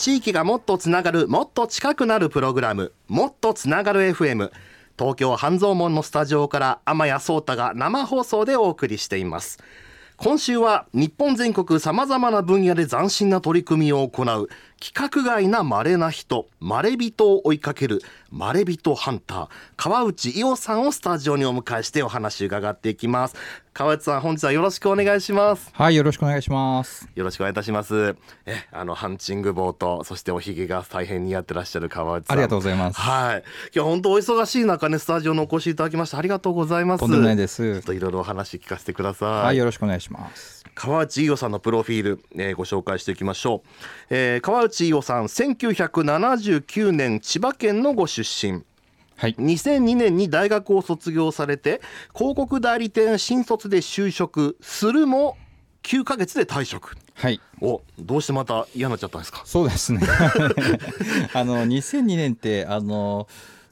地域がもっとつながるもっと近くなるプログラムもっとつながる FM 東京半蔵門のスタジオから天谷壮太が生放送でお送りしています。今週は日本全国さまざまな分野で斬新な取り組みを行う規格外な稀な人まれびとを追いかけるまれびとハンター川内伊代さんをスタジオにお迎えしてお話伺っていきます。川内さん本日はよろしくお願いします。はいよろしくお願いします。よろしくお願いいたします。えあのハンチングボートそしておひげが大変似合ってらっしゃる川内さん。ありがとうございます。はい。今日本当お忙しい中ねスタジオにお越しいただきましてありがとうございます。とんでもないです。ちょっといろいろお話聞かせてください。はいよろしくお願いします。川内伊代さんのプロフィール、えー、ご紹介していきましょう、えー、川内伊代さん1979年千葉県のご出身。はい、2002年に大学を卒業されて広告代理店新卒で就職。するも9ヶ月で退職。はい。おどうしてまた嫌になっちゃったんですか？そうですね。あの2002年ってあの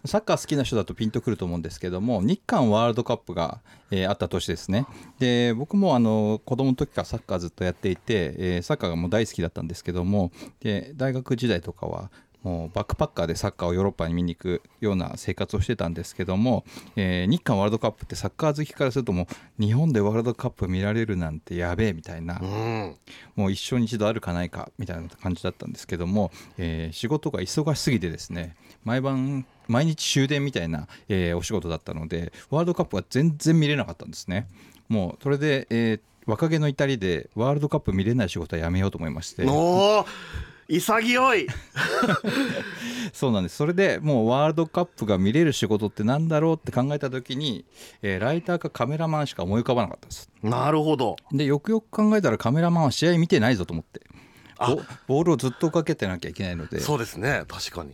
サッカー好きな人だとピンとくると思うんですけども日韓ワールドカップが、えー、あった年ですね。で僕もあの子供の時からサッカーずっとやっていて、えー、サッカーがもう大好きだったんですけどもで大学時代とかはもうバックパッカーでサッカーをヨーロッパに見に行くような生活をしてたんですけども、えー、日韓ワールドカップってサッカー好きからするともう日本でワールドカップ見られるなんてやべえみたいな、うん、もう一生に一度あるかないかみたいな感じだったんですけども、えー、仕事が忙しすぎてですね毎晩毎日終電みたいな、えー、お仕事だったのでワールドカップは全然見れなかったんですね。もうそれで、えー、若気の至りでワールドカップ見れない仕事はやめようと思いまして。潔い。そうなんです。それでもうワールドカップが見れる仕事ってなんだろうって考えた時に、えー、ライターかカメラマンしか思い浮かばなかったです。なるほど。でよくよく考えたらカメラマンは試合見てないぞと思ってボールをずっとかけてなきゃいけないので。そうですね。確かに。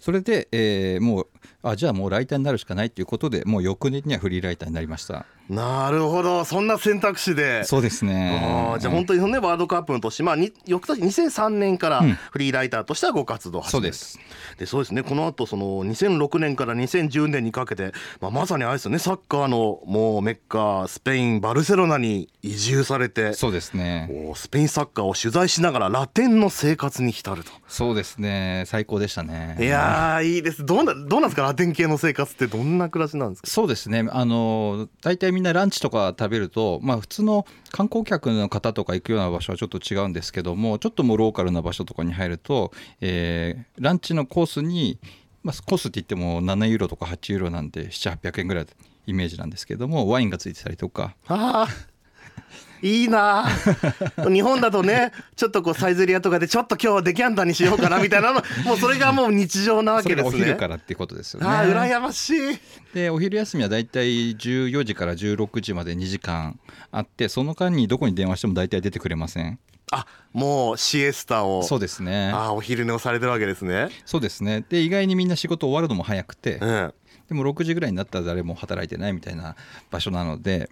それで、えー、もうあじゃあもうライターになるしかないということでもう翌年にはフリーライターになりましたなるほど。そんな選択肢で。そうですね。あじゃあ本当にねワールドカップの年まあに翌年2003年からフリーライターとしてはご活動を始める、うん、そうです。でそうですね。この後その2006年から2010年にかけて、まあ、まさにあれですよね。サッカーのもうメッカスペインバルセロナに移住されてそうですね。スペインサッカーを取材しながらラテンの生活に浸ると。そうですね。最高でしたね。いやいいです。どうなどうなんですか？ラテン系の生活ってどんな暮らしなんですか？そうですね。あの大体みんなランチとか食べると、まあ、普通の観光客の方とか行くような場所はちょっと違うんですけどもちょっともうローカルな場所とかに入ると、えー、ランチのコースに、まあ、コースって言っても7ユーロとか8ユーロなんで7800円ぐらいイメージなんですけどもワインがついてたりとか。あいいな。日本だとねちょっとこうサイゼリアとかでちょっと今日はデキャンターにしようかなみたいなのもうそれがもう日常なわけですね。お昼からっていうことですよね。あ羨ましい。でお昼休みはだいたい14時から16時まで2時間あってその間にどこに電話しても大体出てくれません。あもうシエスタを。そうですね。あお昼寝をされてるわけですね。そうですね。で意外にみんな仕事終わるのも早くて、うん、でも6時ぐらいになったら誰も働いてないみたいな場所なので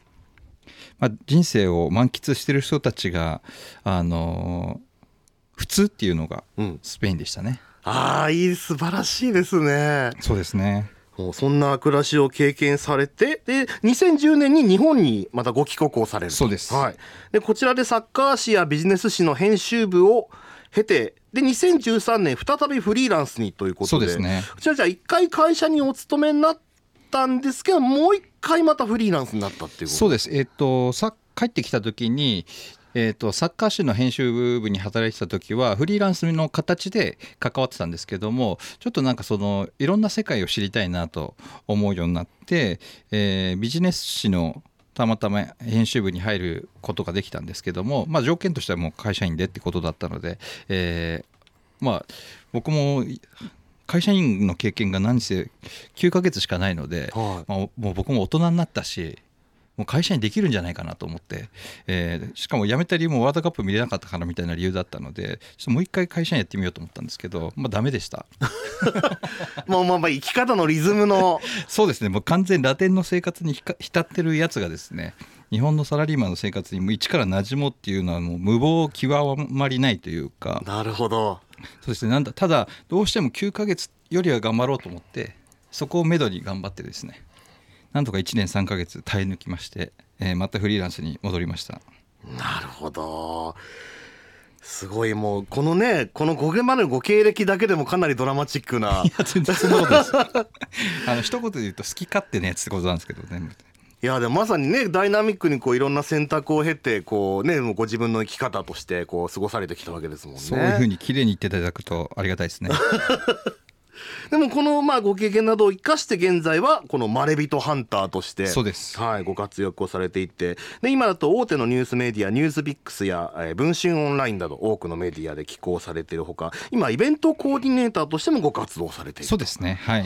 まあ、人生を満喫してる人たちが、あのー、普通っていうのがスペインでしたね。うん、ああいい素晴らしいですね。そうですね。もうそんな暮らしを経験されてで2010年に日本にまたご帰国をされるそうです、はい、でこちらでサッカー誌やビジネス誌の編集部を経てで2013年再びフリーランスにということでそうですねこちらじゃあ一回会社にお勤めになったんですけどもう一回またフリーランスになったっていうそうです。え、ー、とさ帰ってきた時にえーと、サッカー誌の編集部に働いてた時はフリーランスの形で関わってたんですけどもちょっとなんかそのいろんな世界を知りたいなと思うようになって、えー、ビジネス誌のたまたま編集部に入ることができたんですけども、まあ、条件としてはもう会社員でってことだったので、えー、まあ僕も会社員の経験が何せ9ヶ月しかないので、はい、まあ、もう僕も大人になったしもう会社にできるんじゃないかなと思って、えー、しかも辞めた理由もワールドカップ見れなかったからみたいな理由だったのでちょっともう一回会社にやってみようと思ったんですけど、まあ、ダメでした。もうまあまあ生き方のリズムの そうですね。もう完全ラテンの生活に浸ってるやつがですね日本のサラリーマンの生活にも一から馴染もうっていうのはもう無謀極まりないというか。なるほど。そうですねなんだただどうしても9ヶ月よりは頑張ろうと思ってそこをめどに頑張ってですねなんとか1年3ヶ月耐え抜きまして、えー、またフリーランスに戻りました。なるほど。すごいもうこのねこの5現までのご経歴だけでもかなりドラマチックな。いや全然そんなことです。あの一言で言うと好き勝手なやつってことなんですけどねいやでもまさにねダイナミックにこういろんな選択を経てこうねもうご自分の生き方としてこう過ごされてきたわけですもんね。そういうふうに綺麗に言っていただくとありがたいですね。でもこのまあご経験などを生かして現在はこのまれびとハンターとしてそうです。はい、ご活躍をされていてで今だと大手のニュースメディアニュースビックスや、えー文春オンラインなど多くのメディアで寄稿されているほか今イベントコーディネーターとしてもご活動されているそうですねはい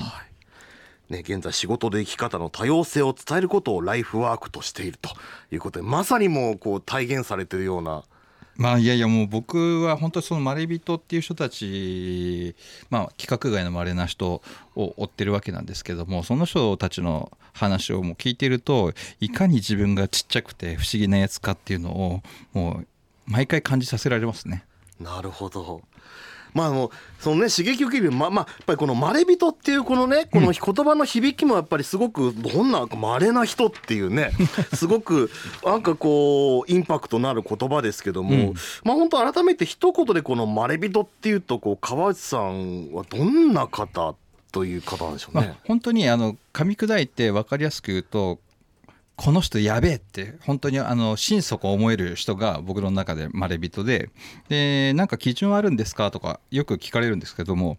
ね、現在仕事で生き方の多様性を伝えることをライフワークとしているということでまさにもうこう体現されているようなまあいやいやもう僕は本当にそのまれびとっていう人たちまあ規格外のまれな人を追ってるわけなんですけどもその人たちの話をもう聞いてるといかに自分がちっちゃくて不思議なやつかっていうのをもう毎回感じさせられますね。なるほど。まああのそのね刺激を受けるままあやっぱりこのまれびとっていうこのねこの言葉の響きもやっぱりすごくどんなまれな人っていうね すごくなんかこうインパクトのある言葉ですけども、うんまあ本当改めて一言でこのまれびとっていうとこう川内さんはどんな方という方なんでしょうねまあ。、本当にあの噛み砕いて分かりやすく言うとこの人やべえって本当にあの心底思える人が僕の中でまれびとででなんか基準あるんですかとかよく聞かれるんですけども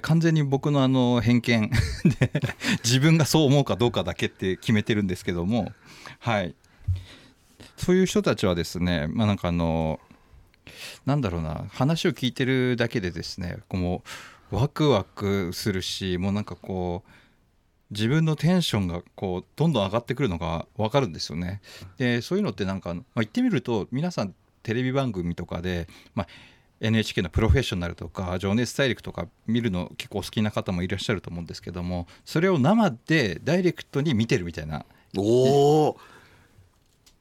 完全に僕のあの偏見 で自分がそう思うかどうかだけって決めてるんですけどもはい。そういう人たちはですねまあなんかあのなんだろうな話を聞いてるだけでですねこうワクワクするしもうなんかこう自分のテンションがこうどんどん上がってくるのが分かるんですよね。でそういうのってなんか、まあ、言ってみると皆さんテレビ番組とかで、まあ、NHK の「プロフェッショナル」とか「情熱大陸」とか見るの結構好きな方もいらっしゃると思うんですけどもそれを生でダイレクトに見てるみたいなおお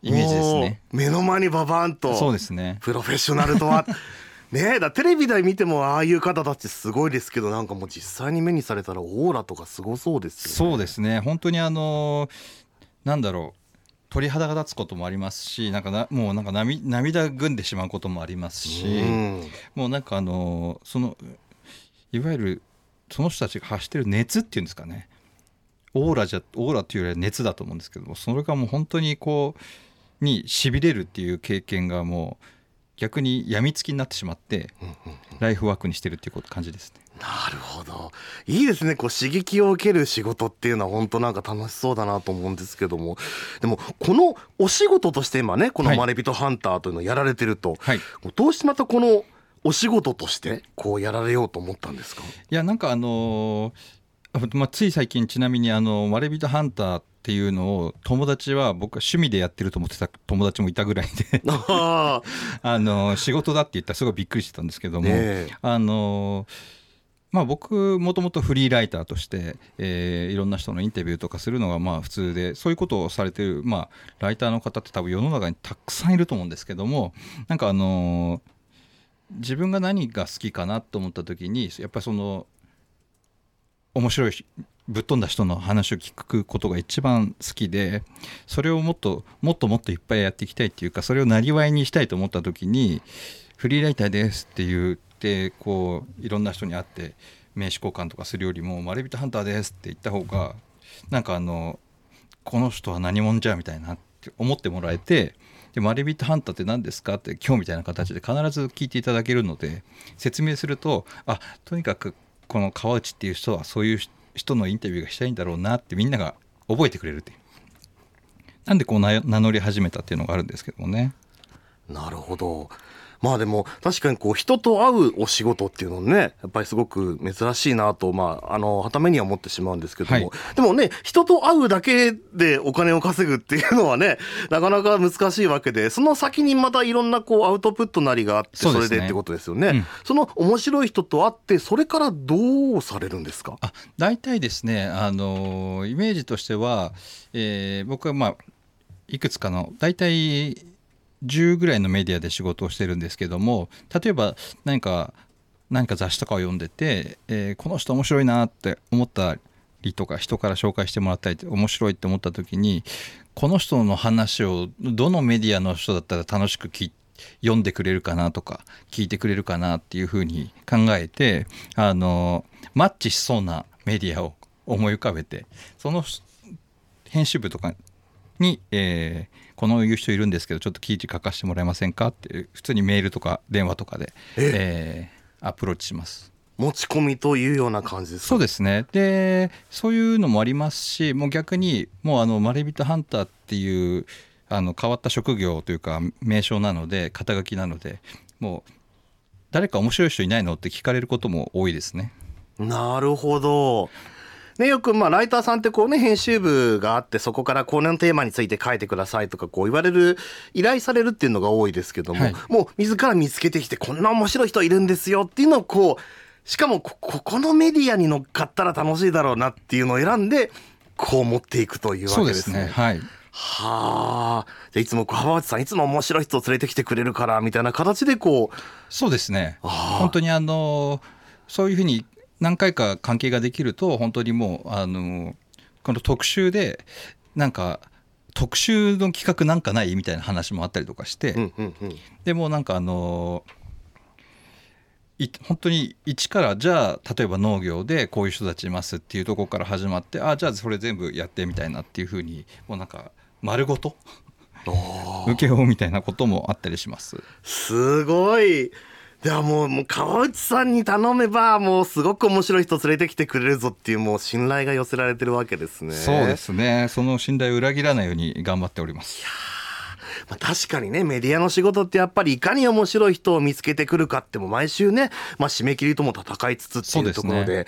イメージですね。目の前にババンと。そうですね。プロフェッショナルとは ねえだテレビで見てもああいう方たちすごいですけどなんかもう実際に目にされたらオーラとかすごそうですよね。そうですね。本当にあのなんだろう鳥肌が立つこともありますしなんかなもうなんか涙涙ぐんでしまうこともありますし、うん。もうなんかあのそのいわゆるその人たちが発してる熱っていうんですかね。オーラじゃオーラっていうよりは熱だと思うんですけどもそれがもう本当にこうにしびれるっていう経験がもう逆に病みつきになってしまってライフワークにしてるっていうこと感じですね。なるほど。いいですね。こう刺激を受ける仕事っていうのは本当なんか楽しそうだなと思うんですけども。でもこのお仕事として今ねこのはい「まれびとハンター」というのをやられてると、はい。どうしてまたこのお仕事としてこうやられようと思ったんですか？いやなんかあのーあまあ、つい最近ちなみにあの「まれびとハンター」っていうのを友達は僕は趣味でやってると思ってた友達もいたぐらいで。あ あの仕事だって言ったらすごいびっくりしてたんですけども、あのまあ僕もともとフリーライターとして、えーいろんな人のインタビューとかするのがまあ普通でそういうことをされてる、まあ、ライターの方って多分世の中にたくさんいると思うんですけどもなんかあの自分が何が好きかなと思った時にやっぱりその面白いぶっ飛んだ人の話を聞くことが一番好きでそれをもっともっともっといっぱいやっていきたいっていうかそれをなりわいにしたいと思った時にフリーライターですって言ってこういろんな人に会って名刺交換とかするよりも「まれびとハンターです」って言った方がなんかあのこの人は何者じゃみたいなって思ってもらえてでマレビットハンターって何ですか？って今日みたいな形で必ず聞いていただけるので説明するとあとにかくこの川内っていう人はそういう人のインタビューがしたいんだろうなってみんなが覚えてくれるっていう。なんでこう名乗り始めたっていうのがあるんですけどもね。なるほど。まあでも確かにこう人と会うお仕事っていうのねやっぱりすごく珍しいなとまああのはためには思ってしまうんですけども、はい。でもね人と会うだけでお金を稼ぐっていうのはねなかなか難しいわけでその先にまたいろんなこうアウトプットなりがあってそれでってことですよね。うん。その面白い人と会ってそれからどうされるんですか？あ大体ですねあのイメージとしては、えー僕はまあいくつかの大体10ぐらいのメディアで仕事をしてるんですけども例えば何か何か雑誌とかを読んでて、えーこの人面白いなって思ったりとか人から紹介してもらったり面白いって思った時にこの人の話をどのメディアの人だったら楽しく聞読んでくれるかなとか聞いてくれるかなっていうふうに考えてあのマッチしそうなメディアを思い浮かべてその編集部とかに、えーこのいう人いるんですけどちょっと記事書かせてもらえませんかって普通にメールとか電話とかで、えーアプローチします。持ち込みというような感じですか？そうですねでそういうのもありますしもう逆にもうあのマレビトハンターっていうあの変わった職業というか名称なので肩書きなのでもう誰か面白い人いないのって聞かれることも多いですね。なるほど。ね、よくまあライターさんってこうね編集部があってそこからこのテーマについて書いてくださいとかこう言われる依頼されるっていうのが多いですけども、はい。もう自ら見つけてきてこんな面白い人いるんですよっていうのをこうしかもこここのメディアに乗っかったら楽しいだろうなっていうのを選んでこう持っていくというわそうでけですすね。ねはい。はあ。じゃあいつもこう浜内さんいつも面白い人を連れてきてくれるからみたいな形でこうそうですね。本当にあのそういうふうに何回か関係ができると本当にもうあのこの特集でなんか特集の企画なんかないみたいな話もあったりとかして、うんうんうん。でもなんかあのい本当に一からじゃあ例えば農業でこういう人たちいますっていうところから始まってあじゃあそれ全部やってみたいなっていうふうにもうなんか丸ごと受け負うみたいなこともあったりします。すごい。ではもうもう川内さんに頼めばもうすごく面白い人連れてきてくれるぞっていうもう信頼が寄せられてるわけですね。そうですねその信頼を裏切らないように頑張っております。まあ、確かにねメディアの仕事ってやっぱりいかに面白い人を見つけてくるかっても毎週ね、まあ、締め切りとも戦いつつっていうところで。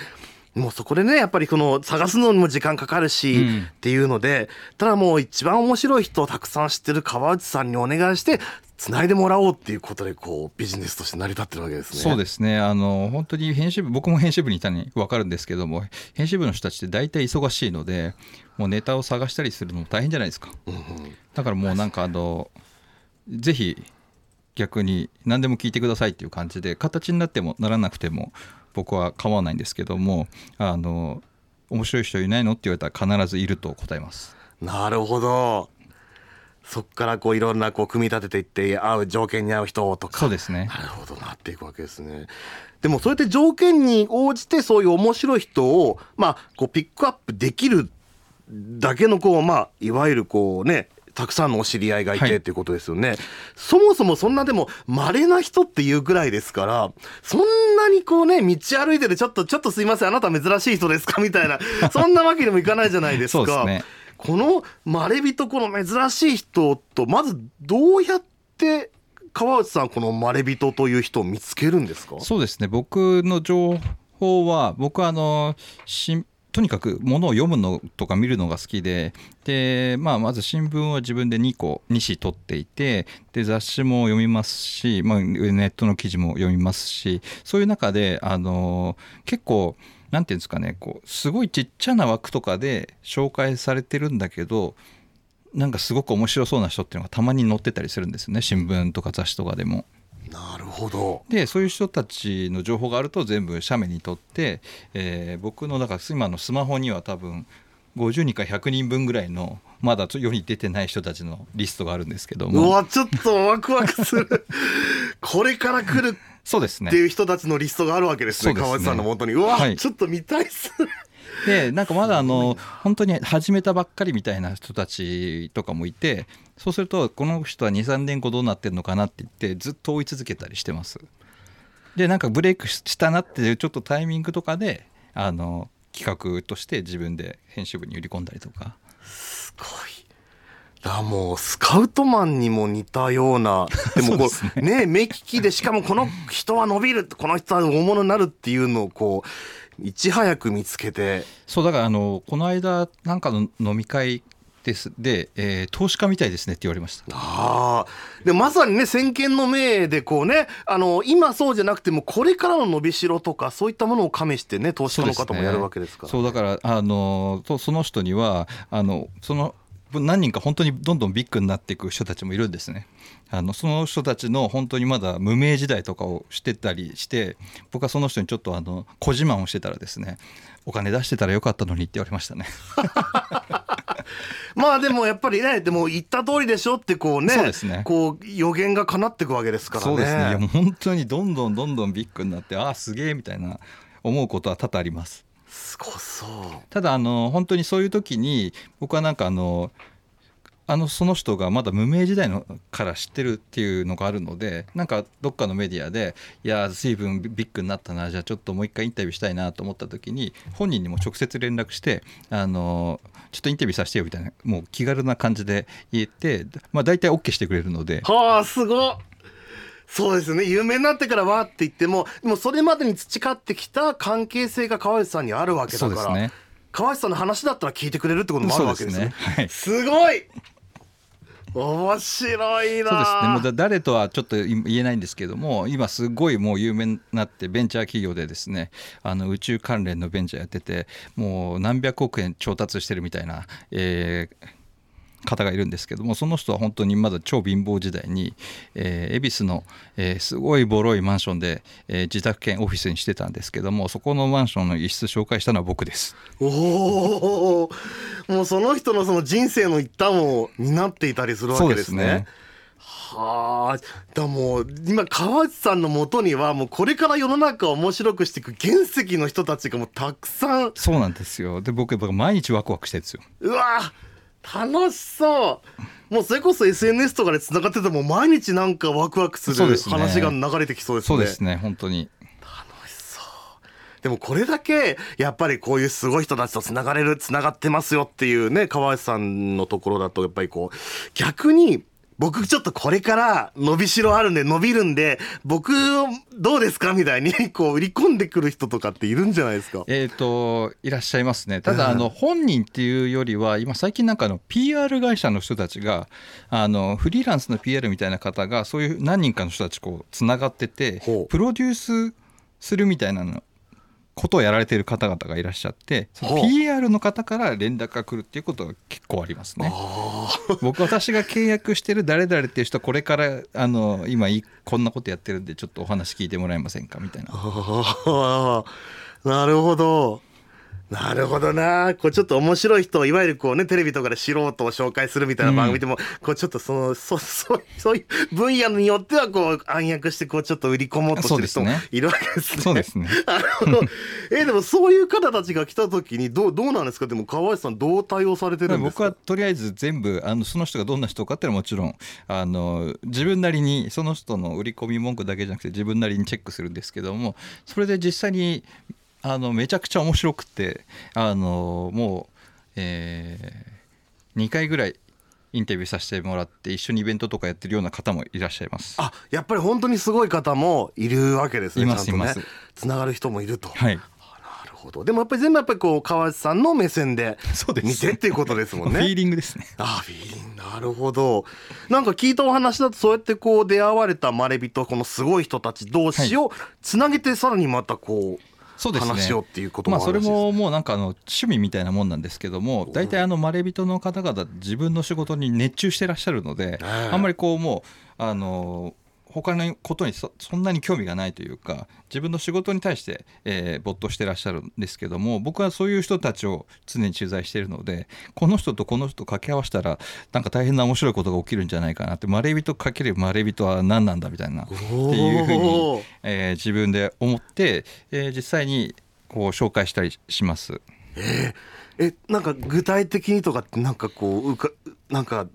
もうそこでねやっぱりこの探すのにも時間かかるし、うんっていうのでただもう一番面白い人をたくさん知ってる川内さんにお願いして繋いでもらおうっていうことでこうビジネスとして成り立ってるわけですね。そうですねあの本当に編集部僕も編集部にいたのに分かるんですけども編集部の人たちって大体忙しいのでもうネタを探したりするのも大変じゃないですかうんうんだからもうなんかあのぜひ逆に何でも聞いてくださいっていう感じで形になってもならなくても僕は構わないんですけどもあの面白い人いないのって言われたら必ずいると答えますなるほど。そっからこういろんなこう組み立てていって合う条件に合う人とか。そうですねなるほどなっていくわけですね。でもそうやって条件に応じてそういう面白い人をまあこうピックアップできるだけのこうまあいわゆるこうねたくさんのお知り合いがいはいてっていうことですよね、そもそもそんなでも稀な人っていうぐらいですからそんなにこうね道歩いててちょっとちょっとすいませんあなた珍しい人ですか？みたいなそんなわけにもいかないじゃないですか。そうですねこのまれびとこの珍しい人とまずどうやって川内さんこのまれびとという人を見つけるんですか？そうですね。僕の情報は僕はあのしとにかくものを読むのとか見るのが好きでで、まあ、まず新聞は自分で2個2紙取っていてで雑誌も読みますし、まあ、ネットの記事も読みますしそういう中であの結構なんていうんですかねこうすごいちっちゃな枠とかで紹介されてるんだけどなんかすごく面白そうな人っていうのがたまに載ってたりするんですよね新聞とか雑誌とかでも。なるほどでそういう人たちの情報があると全部写メに撮って、えー僕のだから今のスマホには多分50人か100人分ぐらいのまだ世に出てない人たちのリストがあるんですけどうもわちょっとワクワクする。これから来る。そうですね。っていう人たちのリストがあるわけですねね。川内さんの元に。うわ、はい。ちょっと見たいっす。でなんかまだあの本当に始めたばっかりみたいな人たちとかもいてそうするとこの人は23年後どうなってるのかなって言ってずっと追い続けたりしてます。でなんかブレイクしたなっていうちょっとタイミングとかであの企画として自分で編集部に売り込んだりとかすごい。だもうスカウトマンにも似たような でもこうそうですね。目利きでしかもこの人は伸びるこの人は大物になるっていうのをこういち早く見つけて。そうだからあのこの間なんかの飲み会です。で、えー投資家みたいですねって言われました。ああでまさにね先見の明でこうねあの今そうじゃなくてもこれからの伸びしろとかそういったものを加味してね投資家の方もやるわけですからそうだからあのとその人にはあのその何人か本当にどんどんビッグになっていく人たちもいるんですね。あのその人たちの本当にまだ無名時代とかをしてたりして僕はその人にちょっとあの小自慢をしてたらですねお金出してたらよかったのにって言われましたね まあでもやっぱりねでも言った通りでしょってこうねそうですね。こう予言が叶っていくわけですからね。そうですね。いやもう本当にどんどんどんどんビッグになってああすげえみたいな思うことは多々あります。すごそう。ただあの本当にそういう時に僕はなんかあのあのその人がまだ無名時代のから知ってるっていうのがあるのでなんかどっかのメディアでいや随分ビッグになったなじゃあちょっともう一回インタビューしたいなと思った時に本人にも直接連絡してあのちょっとインタビューさせてよみたいなもう気軽な感じで言って、まあ、大体 OK してくれるので。はあすごっ。そうですね。有名になってからわーって言ってもでもそれまでに培ってきた関係性が川内さんにあるわけだから、ね。川内さんの話だったら聞いてくれるってこともあるわけですね。すね。はい。すごい面白いな。そうですね。もう誰とはちょっと言えないんですけども今すごいもう有名になってベンチャー企業でですねあの宇宙関連のベンチャーやっててもう何百億円調達してるみたいな、えー方がいるんですけどもその人は本当にまだ超貧乏時代に、えー恵比寿の、えーすごいボロいマンションで、えー自宅兼オフィスにしてたんですけどもそこのマンションの一室紹介したのは僕です。おおもうその人のその人生の一端を担っていたりするわけですね。はあだもう今川内さんのもとにはもうこれから世の中を面白くしていく原石の人たちがもうたくさんそうなんですよで僕僕毎日ワクワクしてるんですよ。うわ楽しそう。もうそれこそ SNS とかでつながってても毎日なんかワクワクする話が流れてきそうですね。そうですね本当に。でもこれだけやっぱりこういうすごい人たちとつながれるつながってますよっていうね川内さんのところだとやっぱりこう逆に僕ちょっとこれから伸びしろあるんで伸びるんで僕どうですかみたいに こう売り込んでくる人とかっているんじゃないですか。えー、といらっしゃいますね。ただうんあの本人っていうよりは今最近なんかあの PR 会社の人たちがあのフリーランスの PR みたいな方がそういう何人かの人たちこうつながっててプロデュースするみたいなのことをやられている方々がいらっしゃってその PR の方から連絡が来るっていうことが結構ありますね。僕私が契約してる誰々っていう人はこれからあの今いこんなことやってるんでちょっとお話聞いてもらえませんか？みたいな。なるほど。なるほどな。こうちょっと面白い人をいわゆるこうねテレビとかで素人を紹介するみたいな番組でも、こうちょっとそのそそそういう分野によってはこう暗躍してこうちょっと売り込もうとしてる人もいるわけですね。そうですね。えでもそういう方たちが来た時にどうどうなんですか？でも川内さんどう対応されてるんです僕はか。とりあえず全部あのその人がどんな人かっていうのはもちろんあの自分なりにその人の売り込み文句だけじゃなくて自分なりにチェックするんですけどもそれで実際にあのめちゃくちゃ面白くてあのもう、え2回ぐらいインタビューさせてもらって一緒にイベントとかやってるような方もいらっしゃいます。あやっぱり本当にすごい方もいるわけですね。いますいますつながる人もいると。はい、なるほど。でもやっぱり全部やっぱりこう川内さんの目線で見てっていうことですもんね。フィーリングですね。あフィーリングなるほど。なんか聞いたお話だとそうやってこう出会われたまれびとこのすごい人たち同士をつなげてさらにまたこうそうですね話をっていうこともまあ、それあるらしいですももうなんかあの趣味みたいなもんなんですけども大体あのまれびとの方々自分の仕事に熱中してらっしゃるのでええ。あんまりこうもうあの他のことにそそんなに興味がないというか自分の仕事に対して、えー没頭してらっしゃるんですけども僕はそういう人たちを常に取材しているのでこの人とこの人と掛け合わせたらなんか大変な面白いことが起きるんじゃないかなってまれびとかけるまれびとは何なんだみたいなっていうふうにえー自分で思って、えー実際にこう紹介したりします。えなんか具体的にとかってなんかこううかなんか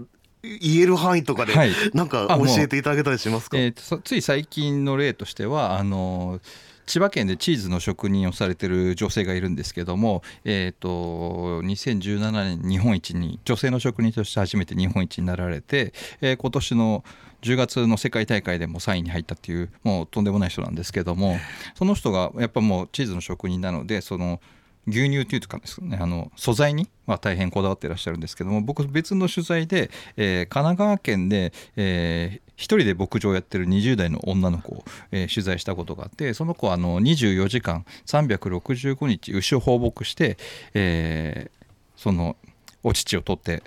言える範囲とかではいなんか教えていただけたりしますか？えーつい最近の例としてはあの千葉県でチーズの職人をされてる女性がいるんですけども、えー、と2017年日本一に女性の職人として初めて日本一になられて、えー今年の10月の世界大会でも3位に入ったっていうもうとんでもない人なんですけどもその人がやっぱもうチーズの職人なのでその牛乳というかねあの素材には大変こだわっていらっしゃるんですけども僕別の取材で、えー神奈川県で、えー一人で牧場をやってる20代の女の子を、えー取材したことがあってその子はあの24時間365日牛を放牧して、えーそのお乳を取って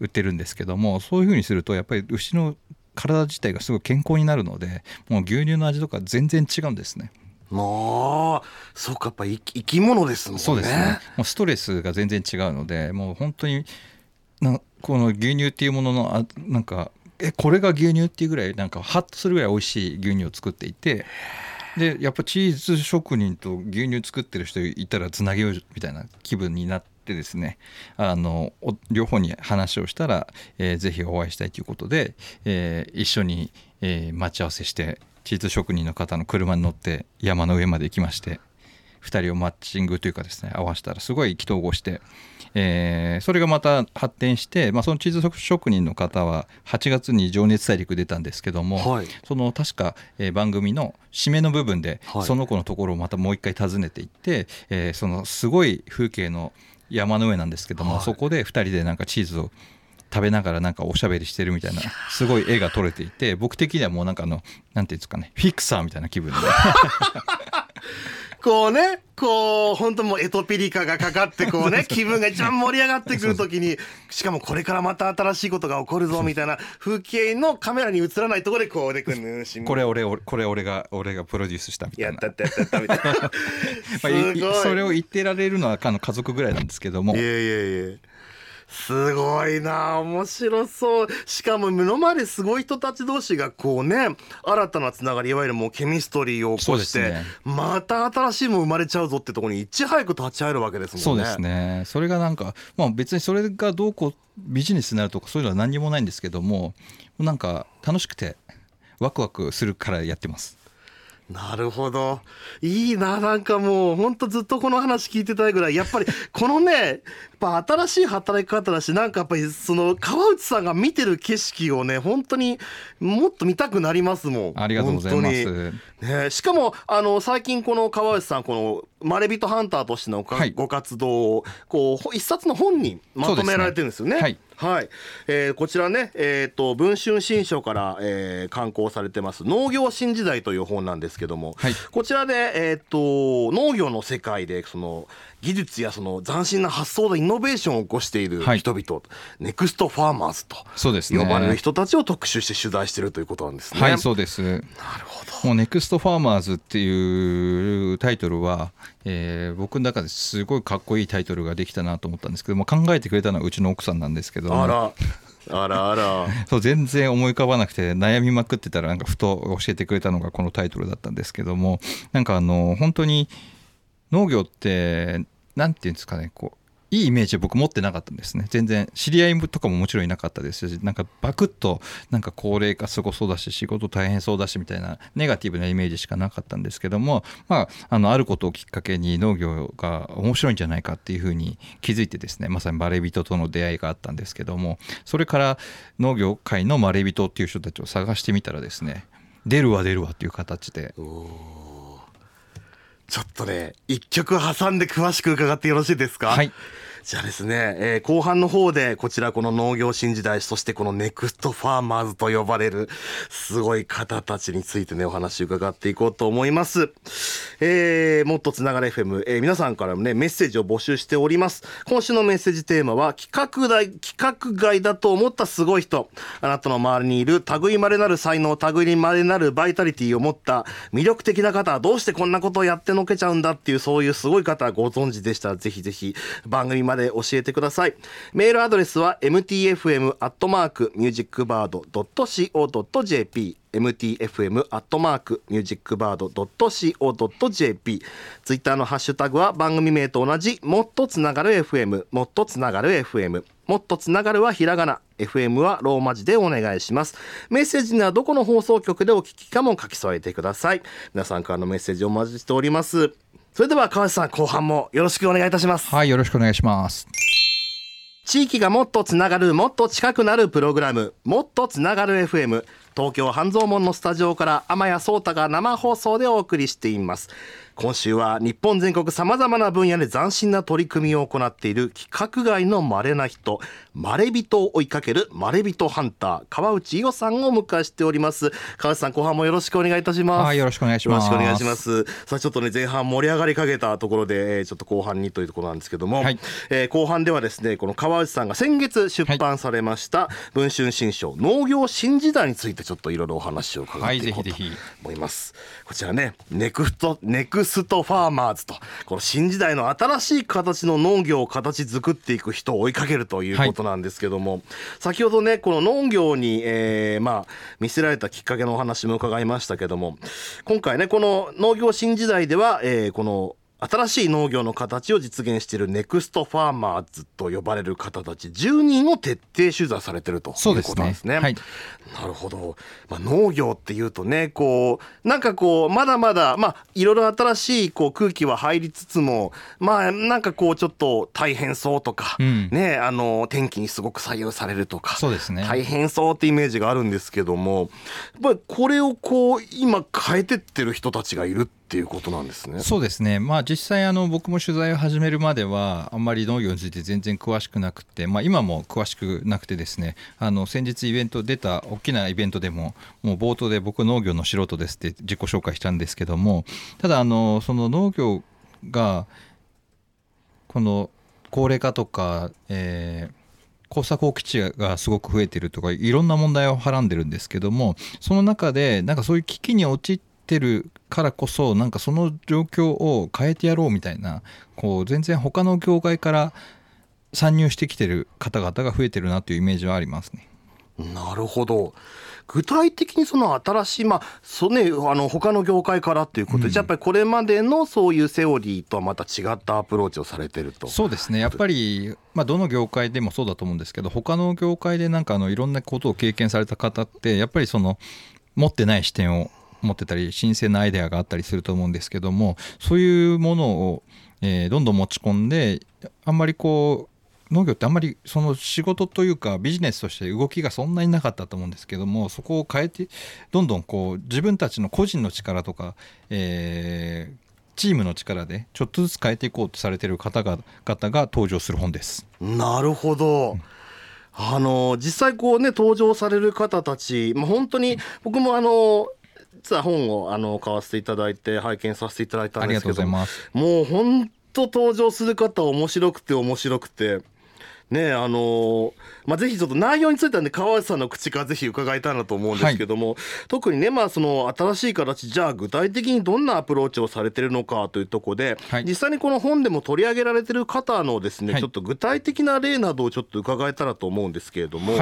売ってるんですけどもそういうふうにするとやっぱり牛の体自体がすごい健康になるのでもう牛乳の味とか全然違うんですね。まあそうかやっぱ生き生き物ですもんね。そうですねもうストレスが全然違うのでもう本当になこの牛乳っていうもののあなんかえこれが牛乳っていうぐらいなんかハッとするぐらい美味しい牛乳を作っていてでやっぱチーズ職人と牛乳作ってる人いたらつなげようみたいな気分になってですねあの両方に話をしたら、えーぜひお会いしたいということで、えー一緒に、えー待ち合わせしてチーズ職人の方の車に乗って山の上まで行きまして2人をマッチングというかですね合わせたらすごい意気投合して、えーそれがまた発展して、まあ、そのチーズ職人の方は8月に「情熱大陸」出たんですけども、はい。その確か、えー番組の締めの部分で、はい。その子のところをまたもう一回訪ねていって、えーそのすごい風景の山の上なんですけども、はい。そこで2人でなんかチーズを食べながらなんかおしゃべりしてるみたいなすごい絵が撮れていて僕的にはもうなんかあのなんていうんですかねフィクサーみたいな気分で。こうねこう本当もうエトピリカがかかってこうね気分が一番盛り上がってくる時にしかもこれからまた新しいことが起こるぞみたいな風景のカメラに映らないところでこうでくるこれ俺俺これ俺が俺がプロデュースしたみたいな。やったったやったったみたいな それを言ってられるのはあの家族ぐらいなんですけども。いやいやいやすごいな面白そう。しかも目の前ですごい人たち同士がこうね新たなつながりいわゆるもうケミストリーを起こして、ね。また新しいもの生まれちゃうぞってところにいち早く立ち会えるわけですもんね。そうですね。それがなんかまあ別にそれがどうこうビジネスになるとかそういうのは何にもないんですけどもなんか楽しくてワクワクするからやってます。なるほど。いいななんかもうほんとずっとこの話聞いてたいぐらい。やっぱりこのねぱ新しい働き方だしなんかやっぱりその川内さんが見てる景色をね本当にもっと見たくなりますもん。ありがとうございます。に。ね、しかもあの最近この川内さんこのまれびとハンターとしてのご,、活動をこうほ一冊の本にまとめられてるんですよね。そうですねはい、えーこちらね、えー、と文春新書から、えー刊行されてます「農業新時代」という本なんですけども、はい。こちらで、えー、と農業の世界でその技術やその斬新な発想でイノベーションを起こしているはい。人々、 next farmers とそうですね。呼ばれる人たちを特集して取材してるということなんですね。はいそうです。なるほど。もう「next farmers」っていうタイトルは、えー僕の中ですごいかっこいいタイトルができたなと思ったんですけども考えてくれたのはうちの奥さんなんですけど。もあら。あらあら。そう全然思い浮かばなくて悩みまくってたらなんかふと教えてくれたのがこのタイトルだったんですけどもなんかあの本当に農業ってなんていうんですかねこういいイメージを僕持ってなかったんですね。全然知り合いとかももちろんいなかったですしなんかバクッとなんか高齢化すごそうだし仕事大変そうだしみたいなネガティブなイメージしかなかったんですけどもまああのあることをきっかけに農業が面白いんじゃないかっていうふうに気づいてですねまさにバレ人との出会いがあったんですけどもそれから農業界のまれ人っていう人たちを探してみたらですね出るわ出るわっていう形でちょっとね一曲挟んで詳しく伺ってよろしいですか？はい。じゃあですね、えー後半の方でこちらこの農業新時代そしてこのネクストファーマーズと呼ばれるすごい方たちについてねお話伺っていこうと思います、えーもっとつながる FM、えー皆さんからもねメッセージを募集しております。今週のメッセージテーマは規格外規格外だと思ったすごい人。あなたの周りにいる類まれなる才能類まれなるバイタリティを持った魅力的な方どうしてこんなことをやってのけちゃうんだっていうそういうすごい方ご存知でしたらぜひぜひ番組までで教えてください。メールアドレスは mtfm.musicbird.co.jp mtfm.musicbird.co.jp ツイッターのハッシュタグは番組名と同じ。もっとつながる FM もっとつながる FM もっとつながるはひらがな。FM はローマ字でお願いします。メッセージにはどこの放送局でお聞きかも書き添えてください。皆さんからのメッセージをお待ちしております。それでは川内さん後半もよろしくお願いいたします。はいよろしくお願いします。地域がもっとつながるもっと近くなるプログラムもっとつながる FM 東京半蔵門のスタジオから天谷壮太が生放送でお送りしています今週は日本全国さまざまな分野で斬新な取り組みを行っている規格外の稀な人まれびとを追いかけるまれびとハンター川内イオさんをお迎えしております。川内さん後半もよろしくお願いいたします。はいよろしくお願いします。よろしくお願いします。さあちょっとね前半盛り上がりかけたところで、えーちょっと後半にというところなんですけども、はい。えー後半ではですねこの川内さんが先月出版されました文春新書農業新時代についてちょっといろいろお話を伺っていこうとはいぜひぜひ。思います、こちらねネクストネククストファーマーズとこの新時代の新しい形の農業を形作っていく人を追いかけるということなんですけども、はい、先ほどねこの農業に、えー、まあ魅せられたきっかけのお話も伺いましたけども今回ねこの農業新時代では、えー、この新しい農業の形を実現しているネクストファーマーズと呼ばれる方たち10人を徹底取材されてるということなんですね。すね。はい、なるほど、まあ、農業っていうとねこうなんかこうまだまだまあいろいろ新しいこう空気は入りつつもまあなんかこうちょっと大変そうとか、うん、ねあの天気にすごく左右されるとかそうですね。大変そうってイメージがあるんですけどもやっぱりこれをこう今変えてってる人たちがいるってっていうことなんですね。そうですね。まあ実際あの僕も取材を始めるまではあんまり農業について全然詳しくなくて、まあ今も詳しくなくてですね、あの先日イベント出た大きなイベントでももう冒頭で僕農業の素人ですって自己紹介したんですけども、ただあのその農業がこの高齢化とか、えー耕作放棄地がすごく増えてるとかいろんな問題をはらんでるんですけどもその中でなんかそういう危機に陥ってるからこそなんかその状況を変えてやろうみたいなこう全然他の業界から参入してきてる方々が増えてるなというイメージはありますね。なるほど。具体的にその新しい、まあそね、あの他の業界からっていうことで、うん、じゃやっぱりこれまでのそういうセオリーとはまた違ったアプローチをされてると。そうですね、やっぱり、まあ、どの業界でもそうだと思うんですけど、他の業界でなんかあのいろんなことを経験された方って、やっぱりその持ってない視点を持ってたり新鮮なアイデアがあったりすると思うんですけどもそういうものを、え、どんどん持ち込んであんまりこう農業ってあんまりその仕事というかビジネスとして動きがそんなになかったと思うんですけどもそこを変えてどんどんこう自分たちの個人の力とか、えー、チームの力でちょっとずつ変えていこうとされてる方々が登場する本です。なるほど、うんあの実際こうね登場される方たち、ま、本当に僕もあの実は本をあの買わせていただいて拝見させていただいたんですけどもう本当登場する方面白くて面白くてねあのー、まあ、ぜひちょっと内容についてはね川内さんの口からぜひ伺いたいなと思うんですけども、はい、特にねまあその新しい形じゃあ具体的にどんなアプローチをされてるのかというところで、はい、実際にこの本でも取り上げられてる方のですね、はい、ちょっと具体的な例などをちょっと伺えたらと思うんですけれども、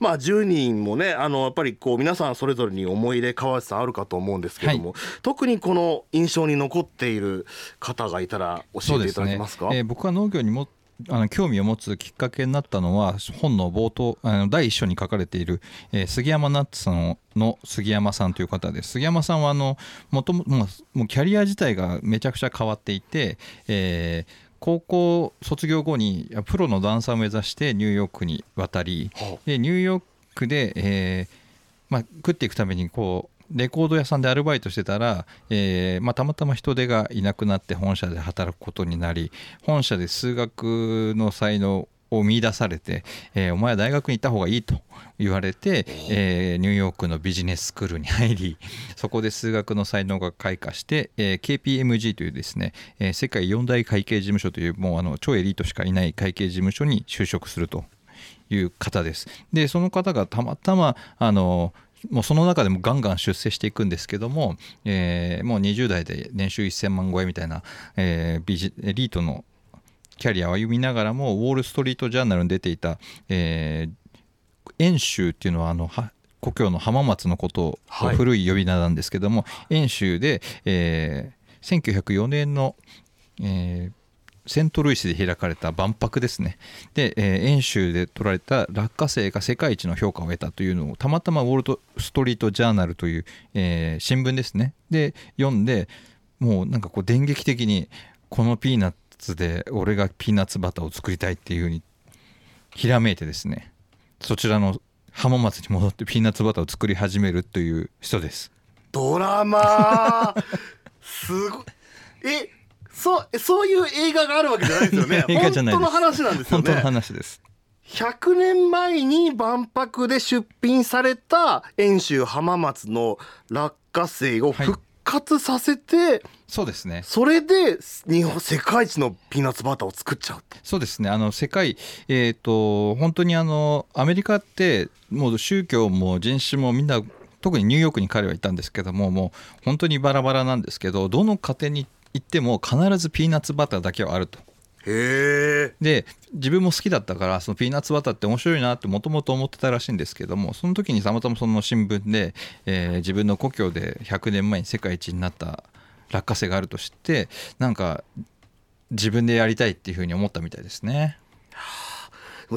まあ10人もねあのやっぱりこう皆さんそれぞれに思い入れ川内さんあるかと思うんですけども、特にこの印象に残っている方がいたら教えていただけますか？すね。えー、僕は農業にもあの興味を持つきっかけになったのは本の冒頭あの第一章に書かれている、えー、杉山ナッツさんの杉山さんという方です。杉山さんはあのもとももうキャリア自体がめちゃくちゃ変わっていて、えー、高校卒業後にプロのダンサーを目指してニューヨークに渡り、でニューヨークで、えーまあ、食っていくためにこうレコード屋さんでアルバイトしてたら、えーまあ、たまたま人手がいなくなって本社で働くことになり本社で数学の才能を見出されて、えー、お前は大学に行った方がいいと言われて、えー、ニューヨークのビジネススクールに入りそこで数学の才能が開花して、えー、KPMG というですね、えー、世界四大会計事務所というもうあの超エリートしかいない会計事務所に就職するという方です。でその方がたまたまあのもうその中でもガンガン出世していくんですけども、えー、もう20代で年収1000万超えみたいな、えー、ビジエリートのキャリアを歩みながらもウォール・ストリート・ジャーナルに出ていた、えー、遠州っていうのはあの故郷の浜松のことを、はい、古い呼び名なんですけども遠州で、えー、1904年の、えー、セントルイスで開かれた万博ですね。で、えー、演習で取られた落花生が世界一の評価を得たというのをたまたまウォルト・ストリート・ジャーナルという、えー、新聞ですね。で読んでもうなんかこう電撃的にこのピーナッツで俺がピーナッツバターを作りたいっていうふうにひらめいてですね。そちらの浜松に戻ってピーナッツバターを作り始めるという人です。ドラマすごい。えそうそういう映画があるわけじゃないですよね。映画じゃない本当の話なんですよね。本当の話です。100年前に万博で出品された遠州浜松の落花生を復活させて、はい、そうですね。それで日本世界一のピーナッツバターを作っちゃうそうですね。あの世界えっ、ー、と本当にあのアメリカってもう宗教も人種もみんな特にニューヨークに彼はいたんですけどももう本当にバラバラなんですけどどの家庭に行っても必ずピーナッツバターだけはあると。へえで自分も好きだったからそのピーナッツバターって面白いなってもともと思ってたらしいんですけどもその時にたまたまその新聞で、えー自分の故郷で100年前に世界一になった落花生があると知ってなんか自分でやりたいっていうふうに思ったみたいですね。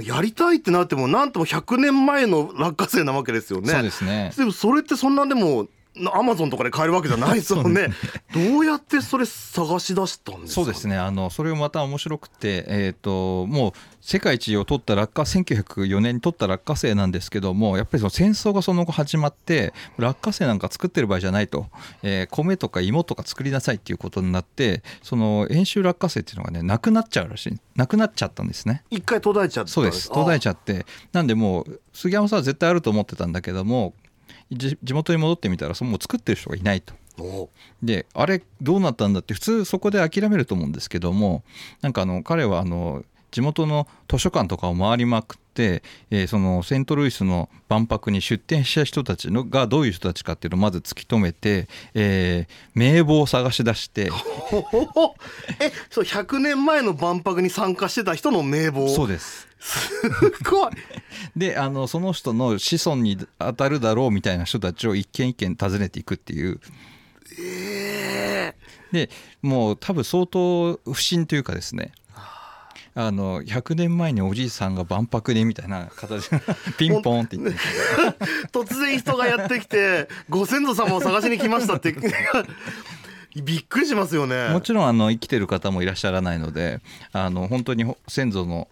やりたいってなってもなんとも100年前の落花生なわけですよねそうですねでもそれってそんなでもアマゾンとかで買えるわけじゃないですもん ね。どうやってそれ探し出したんですか？そうですね。あのそれもまた面白くて、えー、ともう世界一を取った落花1904年に取った落花生なんですけどもやっぱりその戦争がその後始まって落花生なんか作ってる場合じゃないと、えー米とか芋とか作りなさいっていうことになってその遠州落花生っていうのがねなくなっちゃうらしい。なくなっちゃったんですね。一回途絶えちゃったそうです。途絶えちゃゃって。なんでもう杉山さんは絶対あると思ってたんだけどもじ地元に戻ってみたらそのもう作ってる人がいないと。おであれどうなったんだって普通そこで諦めると思うんですけどもなんかあの彼はあの地元の図書館とかを回りまくって、えーそのセントルイスの万博に出展した人たちのがどういう人たちかっていうのをまず突き止めて、えー名簿を探し出して。えそう100年前の万博に参加してた人の名簿そうです。すごい。であのその人の子孫に当たるだろうみたいな人たちを一軒一軒訪ねていくっていう。えでもう多分相当不審というかですねあの100年前におじいさんが万博でみたいな形。で ピンポンって言って。ー 突然人がやってきてご先祖様を探しに来ましたって。びっくりしますよね。もちろんあの生きてる方もいらっしゃらないのであの本当にほ先祖の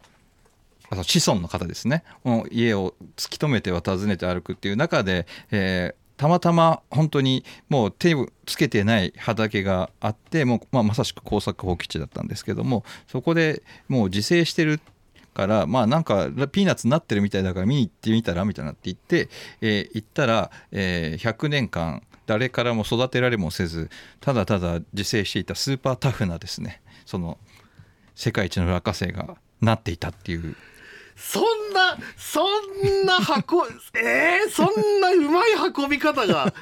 あの子孫の方ですね。家を突き止めては訪ねて歩くっていう中で、えーたまたま本当にもう手をつけてない畑があってもう、まあ、まさしく耕作放棄地だったんですけどもそこでもう自生してるからまあなんかピーナッツになってるみたいだから見に行ってみたらみたいなって言って、えー行ったら、えー100年間誰からも育てられもせずただただ自生していたスーパータフなですね。その世界一の落花生がなっていたっていうそんなそんな運 えー、そんなうまい運び方が。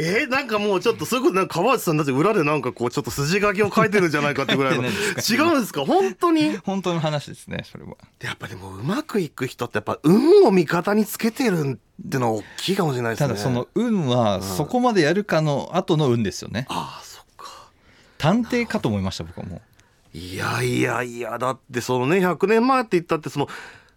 えー、なんかもうちょっとそういうことなんか川内さんだって裏でなんかこうちょっと筋書きを書いてるんじゃないかってぐらいの。違うんですか？本当に？本当の話ですねそれは。やっぱでもうまくいく人ってやっぱ運を味方につけてるってのは大きいかもしれないですね。ただその運はそこまでやるかの後の運ですよね。ああそっか。探偵かと思いました僕はもう。いやいやいやだってそのね100年前って言ったってその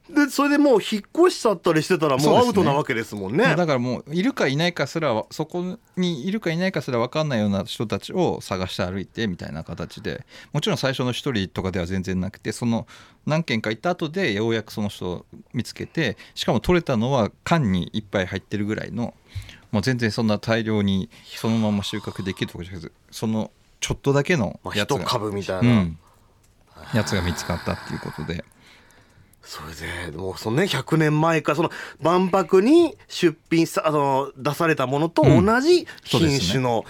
でそれでもう引っ越しちゃったりしてたらもそうアウトなわけですもんね。だからもういるかいないかすらそこにいるかいないかすら分かんないような人たちを探して歩いてみたいな形でもちろん最初の1人とかでは全然なくてその何軒か行った後でようやくその人を見つけてしかも取れたのは缶に1杯入ってるぐらいのもう全然そんな大量にそのまま収穫できるとかじゃなくてそのちょっとだけのまあ、一やつが、株みたいな、うん、やつが見つかったっていうことで。それでもうそのね100年前からその万博に出品さあの出されたものと同じ品種の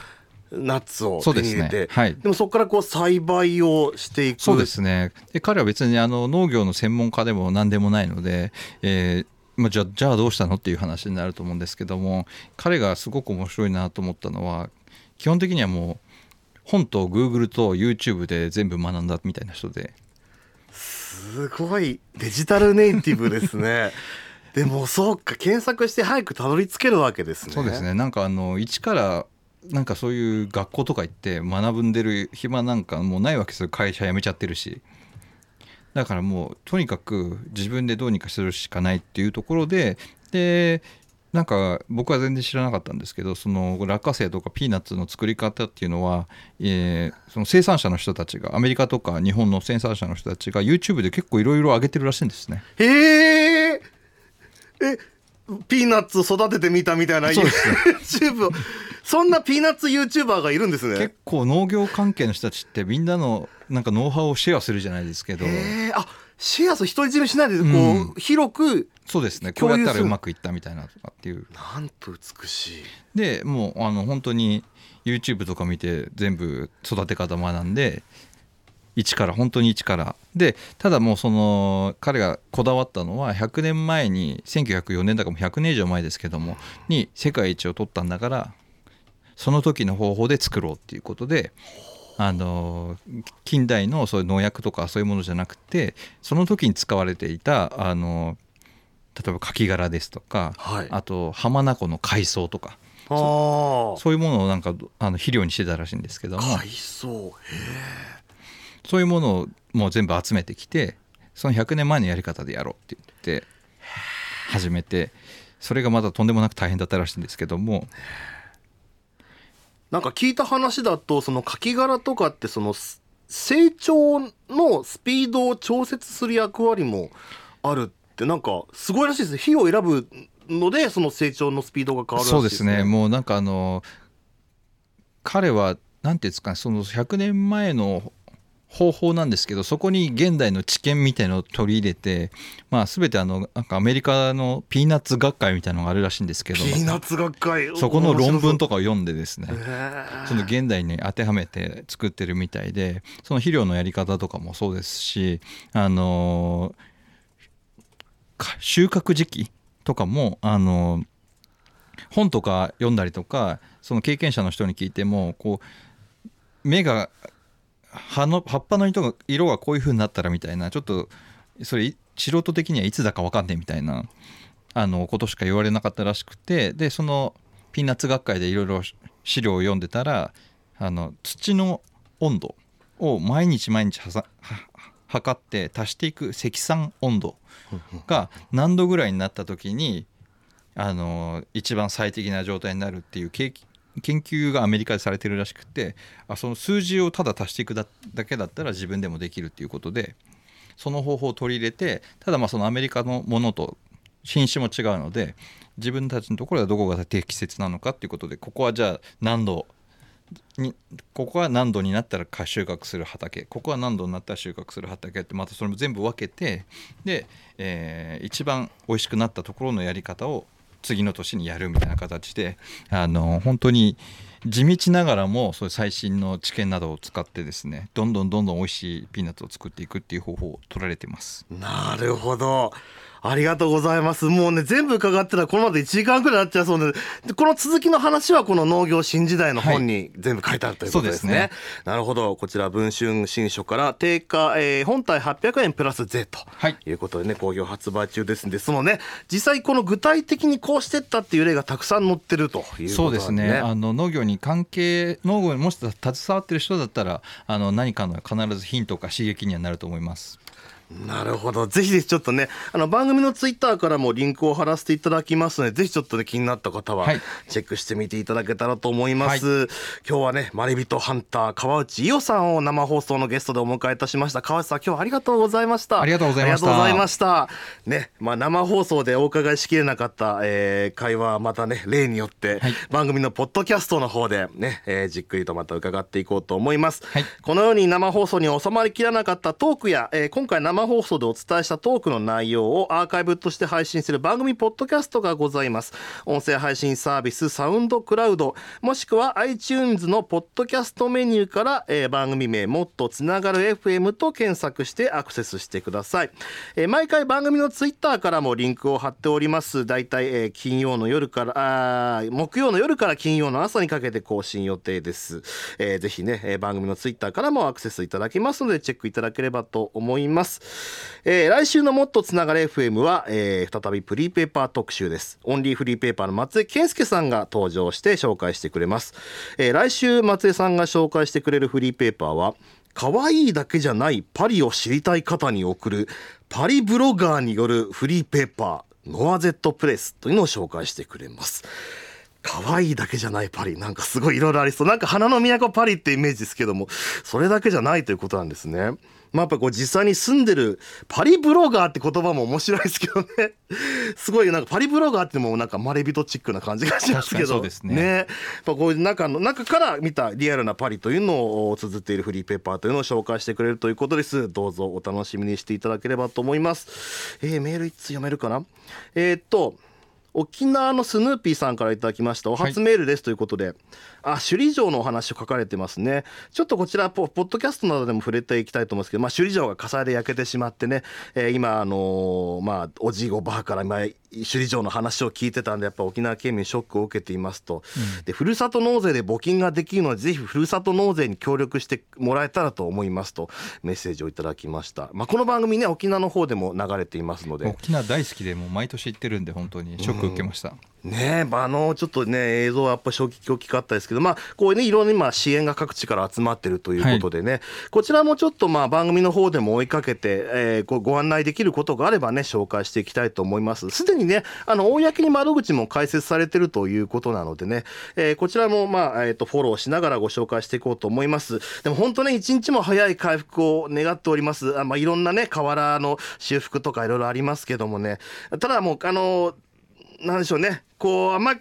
ナッツを手に入れて、はい。でもそこからこう栽培をしていく。そうですね。で彼は別にあの農業の専門家でも何でもないので、えーまあ、じゃあじゃあどうしたのっていう話になると思うんですけども彼がすごく面白いなと思ったのは基本的にはもう本と Google と YouTube で全部学んだみたいな人で。すごいデジタルネイティブですね。でもそうか検索して早くたどり着けるわけですね。そうですね。なんかあの一からなんかそういう学校とか行って学んでる暇なんかもうないわけですよ。会社辞めちゃってるし。だからもうとにかく自分でどうにかするしかないっていうところででなんか僕は全然知らなかったんですけどその落花生とかピーナッツの作り方っていうのは、えーその生産者の人たちがアメリカとか日本の生産者の人たちが YouTube で結構いろいろ上げてるらしいんですね。へええピーナッツ育ててみたみたいな YouTube を。そんなピーナッツ YouTuber がいるんですね。結構農業関係の人たちってみんなのなんかノウハウをシェアするじゃないですけど。あシェアス独り占めしないでこう、うん広くそうですね。こうやったらうまくいったみたいなとかっていう。なんと美しい。でもうあの本当に YouTube とか見て全部育て方学んで一から本当に一から。でただもうその彼がこだわったのは100年前に1904年だからもう100年以上前ですけどもに世界一を取ったんだからその時の方法で作ろうっていうことであの近代のそういう農薬とかそういうものじゃなくてその時に使われていたあの例えばカキ殻ですとか、はい。あと浜名湖の海藻とかああそういうものをなんかあの肥料にしてたらしいんですけども。海藻。そういうものをもう全部集めてきてその100年前のやり方でやろうって言って始めてそれがまだとんでもなく大変だったらしいんですけどもなんか聞いた話だとそのカキ殻とかってその成長のスピードを調節する役割もあるってなんかすごいらしいです。ね火を選ぶのでその成長のスピードが変わるらしいそうですね。もうなんかあの彼はなんていうんですかその100年前の方法なんですけどそこに現代の知見みたいのを取り入れて、まあ、全てあのなんかアメリカのピーナッツ学会みたいなのがあるらしいんですけどピーナッツ学会。そこの論文とかかを読んでですねその現代に当てはめて作ってるみたいでその肥料のやり方とかもそうですしあのか収穫時期とかもあの本とか読んだりとかその経験者の人に聞いてもこう芽が葉の葉っぱの色が色がこういう風になったらみたいなちょっとそれ素人的にはいつだか分かんねえみたいなあのことしか言われなかったらしくてでそのピーナッツ学会でいろいろ資料を読んでたらあの土の温度を毎日毎日測って足していく積算温度が何度ぐらいになった時にあの一番最適な状態になるっていう経研究がアメリカでされてるらしくてあその数字をただ足していくだだけだったら自分でもできるっていうことでその方法を取り入れてただまあそのアメリカのものと品種も違うので自分たちのところではどこが適切なのかっていうことでここはじゃあ何度にここは何度になったら収穫する畑ここは何度になったら収穫する畑ってまたそれも全部分けてで、えー一番美味しくなったところのやり方を次の年にやるみたいな形であの本当に地道ながらもそういう最新の知見などを使ってですねどんどんどんどん美味しいピーナッツを作っていくっていう方法を取られてます。なるほどありがとうございます。もうね全部伺ってたらこのまで1時間くらいになっちゃいそうででこの続きの話はこの農業新時代の本に全部書いてあるということですね,、そうですね。なるほど。こちら文春新書から定価、えー本体800円プラス税とはい。いうことでね好評発売中ですんでそのね実際この具体的にこうしてったっていう例がたくさん載ってるということでそうですね。あの農業に関係農業にもし携わってる人だったらあの何かの必ずヒントか刺激にはなると思います。なるほど。ぜひぜひちょっとね、あの番組のツイッターからもリンクを貼らせていただきますので、ぜひちょっとね、気になった方ははいチェックしてみていただけたらと思います。今日はね、マリビトハンター川内伊代さんを生放送のゲストでお迎えいたしました。川内さん、今日はありがとうございました。ありがとうございましたありがとうございました。ね、まあ生放送でお伺いしきれなかった、えー会話はまたね、例によって、はい番組のポッドキャストの方でね、えーじっくりとまた伺っていこうと思います。はいこのように生放送に収まりきらなかったトークや、えー今回生放送でお伝えしたトークの内容をアーカイブとして配信する番組ポッドキャストがございます。音声配信サービスサウンドクラウドもしくは iTunes のポッドキャストメニューから、えー番組名もっとつながる FM と検索してアクセスしてください、えー毎回番組のツイッターからもリンクを貼っております。だいたい、えー金曜の夜からあ木曜の夜から金曜の朝にかけて更新予定です、えーぜひね、えー番組のツイッターからもアクセスいただけますのでチェックいただければと思います、えー来週のもっとつながれ FM は、えー再びフリーペーパー特集です。オンリーフリーペーパーの松江健介さんが登場して紹介してくれます、えー来週松江さんが紹介してくれるフリーペーパーは可愛いだけじゃないパリを知りたい方に送るパリブロガーによるフリーペーパーノアゼットプレスというのを紹介してくれます。可愛いだけじゃないパリ。なんかすごいいろいろありそう。なんか花の都パリってイメージですけどもそれだけじゃないということなんですね。まあやっぱこう実際に住んでるパリブロガーって言葉も面白いですけどね。すごいなんかパリブロガーってもうなんかマレビトチックな感じがしますけど。確かにそうですね。やっぱこう中の中から見たリアルなパリというのを綴っているフリーペーパーというのを紹介してくれるということです。どうぞお楽しみにしていただければと思います。えーメール一通読めるかな？えーっと沖縄のスヌーピーさんからいただきました。お初メールですということで、はい、あ首里城のお話を書かれてますね。ちょっとこちらポポッドキャストなどでも触れていきたいと思うんですけど、まあ、首里城が火災で焼けてしまってね、えー、今あのー、まあおじいおばあから首里城の話を聞いてたんでやっぱ沖縄県民ショックを受けていますと、うん、でふるさと納税で募金ができるのでぜひふるさと納税に協力してもらえたらと思いますとメッセージをいただきました、まあ、この番組ね沖縄の方でも流れていますので。沖縄大好きでもう毎年行ってるんで本当に。ショック受けました、うんねあのちょっとね映像はやっぱ衝撃大きかったですけどまあこうねいろんな今支援が各地から集まってるということでね、はい、こちらもちょっとまあ番組の方でも追いかけて、えー、ごご案内できることがあればね紹介していきたいと思います。すでにねあの公に窓口も開設されてるということなのでね、えー、こちらもまあ、えー、とフォローしながらご紹介していこうと思います。でも本当ね一日も早い回復を願っております。あ、まあ、いろんなね河原の修復とかいろいろありますけどもね。ただもうあのなんでしょうねこうあんま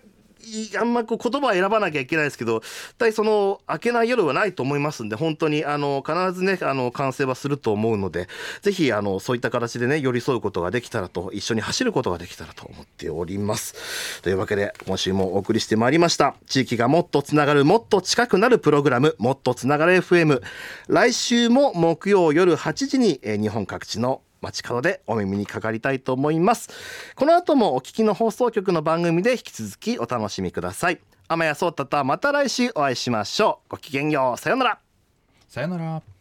あんまこう言葉は選ばなきゃいけないですけど、対その明けない夜はないと思いますんで、本当にあの必ずね、あの完成はすると思うので、ぜひあのそういった形でね、寄り添うことができたらと、一緒に走ることができたらと思っております。というわけで、今週もお送りしてまいりました。地域がもっとつながる、もっと近くなるプログラム、もっとつながる FM。来週も木曜夜8時に、え日本各地の街角でお耳にかかりたいと思います。この後もお聞きの放送局の番組で引き続きお楽しみください。天谷聡太とはまた来週お会いしましょう。ごきげんよう。さようなら。さようなら。